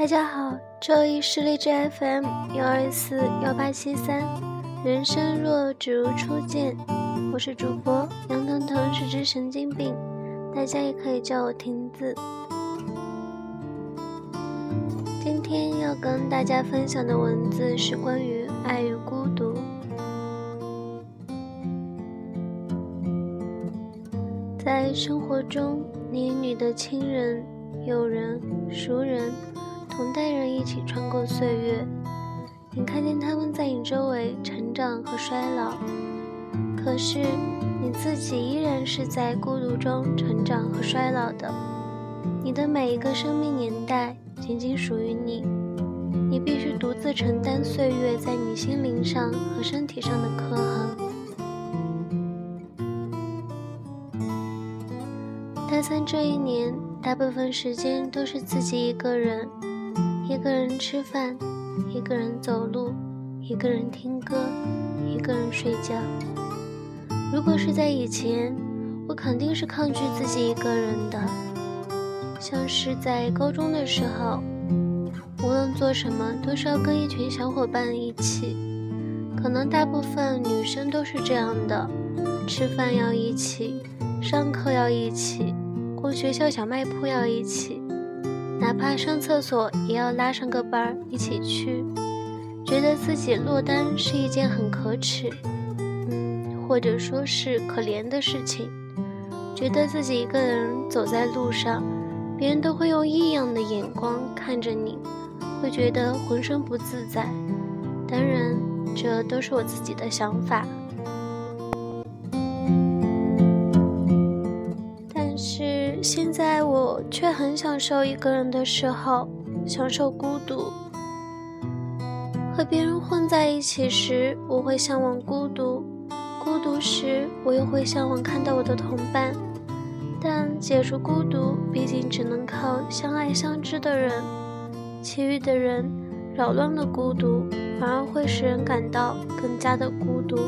大家好，这里是荔枝 FM 幺二四幺八七三，人生若只如初见，我是主播杨腾腾，是只神经病，大家也可以叫我婷子。今天要跟大家分享的文字是关于爱与孤独。在生活中，你与你的亲人、友人、熟人。同代人一起穿过岁月，你看见他们在你周围成长和衰老，可是你自己依然是在孤独中成长和衰老的。你的每一个生命年代仅仅属于你，你必须独自承担岁月在你心灵上和身体上的刻痕。大三这一年，大部分时间都是自己一个人。一个人吃饭，一个人走路，一个人听歌，一个人睡觉。如果是在以前，我肯定是抗拒自己一个人的。像是在高中的时候，无论做什么都是要跟一群小伙伴一起。可能大部分女生都是这样的：吃饭要一起，上课要一起，逛学校小卖铺要一起。哪怕上厕所也要拉上个伴儿一起去，觉得自己落单是一件很可耻，嗯，或者说是可怜的事情。觉得自己一个人走在路上，别人都会用异样的眼光看着你，会觉得浑身不自在。当然，这都是我自己的想法。现在我却很享受一个人的时候，享受孤独。和别人混在一起时，我会向往孤独；孤独时，我又会向往看到我的同伴。但解除孤独，毕竟只能靠相爱相知的人。其余的人扰乱了孤独，反而会使人感到更加的孤独，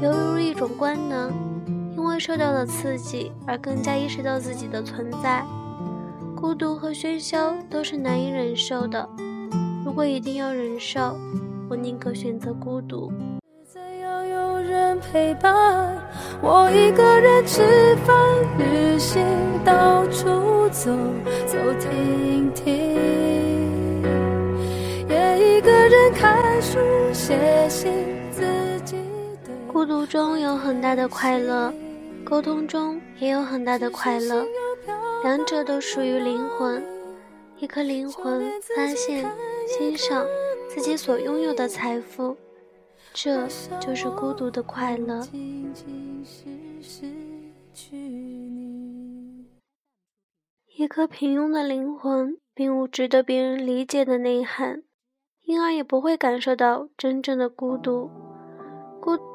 犹如一种官能。因为受到了刺激而更加意识到自己的存在，孤独和喧嚣都是难以忍受的。如果一定要忍受，我宁可选择孤独。要有人陪伴，我一个人吃饭、旅行、到处走走停停，也一个人看书、写信，自己。孤独中有很大的快乐。沟通中也有很大的快乐，两者都属于灵魂。一颗灵魂发现、欣赏自己所拥有的财富，这就是孤独的快乐。一颗平庸的灵魂，并无值得别人理解的内涵，因而也不会感受到真正的孤独。孤。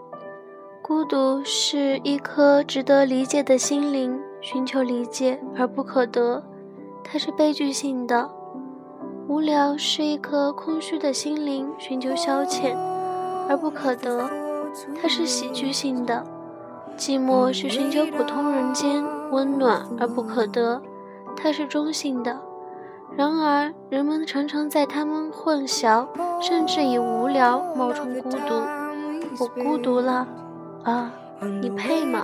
孤独是一颗值得理解的心灵，寻求理解而不可得，它是悲剧性的；无聊是一颗空虚的心灵，寻求消遣而不可得，它是喜剧性的；寂寞是寻求普通人间温暖而不可得，它是中性的。然而，人们常常在他们混淆，甚至以无聊冒充孤独。我孤独了。啊，你配吗？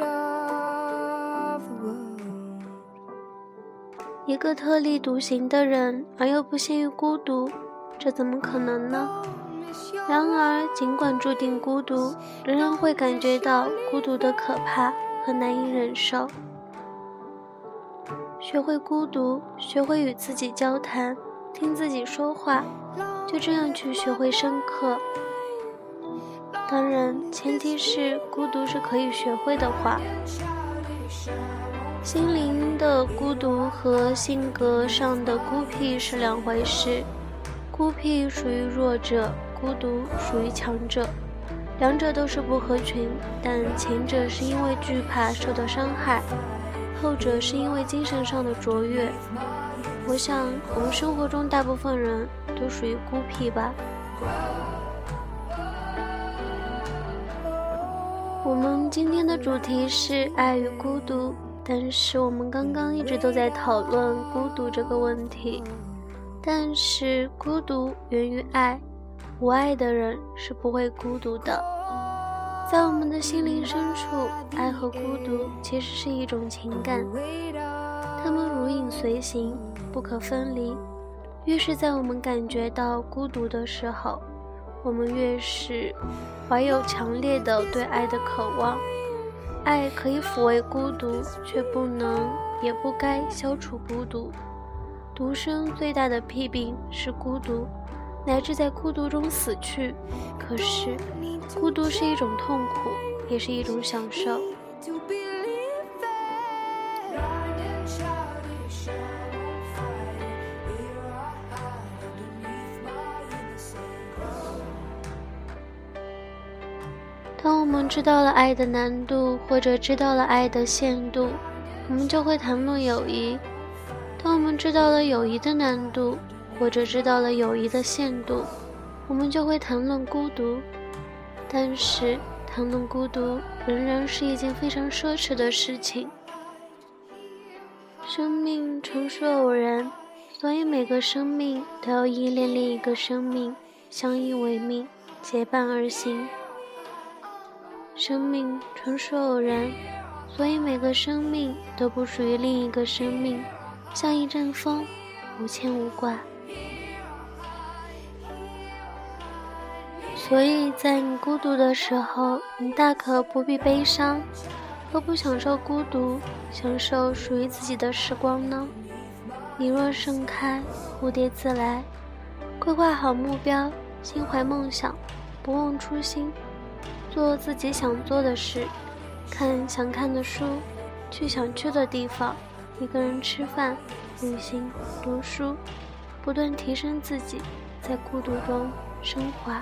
一个特立独行的人，而又不限于孤独，这怎么可能呢？然而，尽管注定孤独，仍然会感觉到孤独的可怕和难以忍受。学会孤独，学会与自己交谈，听自己说话，就这样去学会深刻。当然，前提是孤独是可以学会的话。心灵的孤独和性格上的孤僻是两回事。孤僻属于弱者，孤独属于强者。两者都是不合群，但前者是因为惧怕受到伤害，后者是因为精神上的卓越。我想，我们生活中大部分人都属于孤僻吧。我们今天的主题是爱与孤独，但是我们刚刚一直都在讨论孤独这个问题。但是孤独源于爱，无爱的人是不会孤独的。在我们的心灵深处，爱和孤独其实是一种情感，它们如影随形，不可分离。越是在我们感觉到孤独的时候，我们越是怀有强烈的对爱的渴望。爱可以抚慰孤独，却不能也不该消除孤独。独生最大的弊病是孤独，乃至在孤独中死去。可是，孤独是一种痛苦，也是一种享受。当我们知道了爱的难度，或者知道了爱的限度，我们就会谈论友谊；当我们知道了友谊的难度，或者知道了友谊的限度，我们就会谈论孤独。但是，谈论孤独仍然是一件非常奢侈的事情。生命纯属偶然，所以每个生命都要依恋另一个生命，相依为命，结伴而行。生命纯属偶然，所以每个生命都不属于另一个生命，像一阵风，无牵无挂。所以在你孤独的时候，你大可不必悲伤，何不享受孤独，享受属于自己的时光呢？你若盛开，蝴蝶自来。规划好目标，心怀梦想，不忘初心。做自己想做的事，看想看的书，去想去的地方，一个人吃饭、旅行、读书，不断提升自己，在孤独中升华。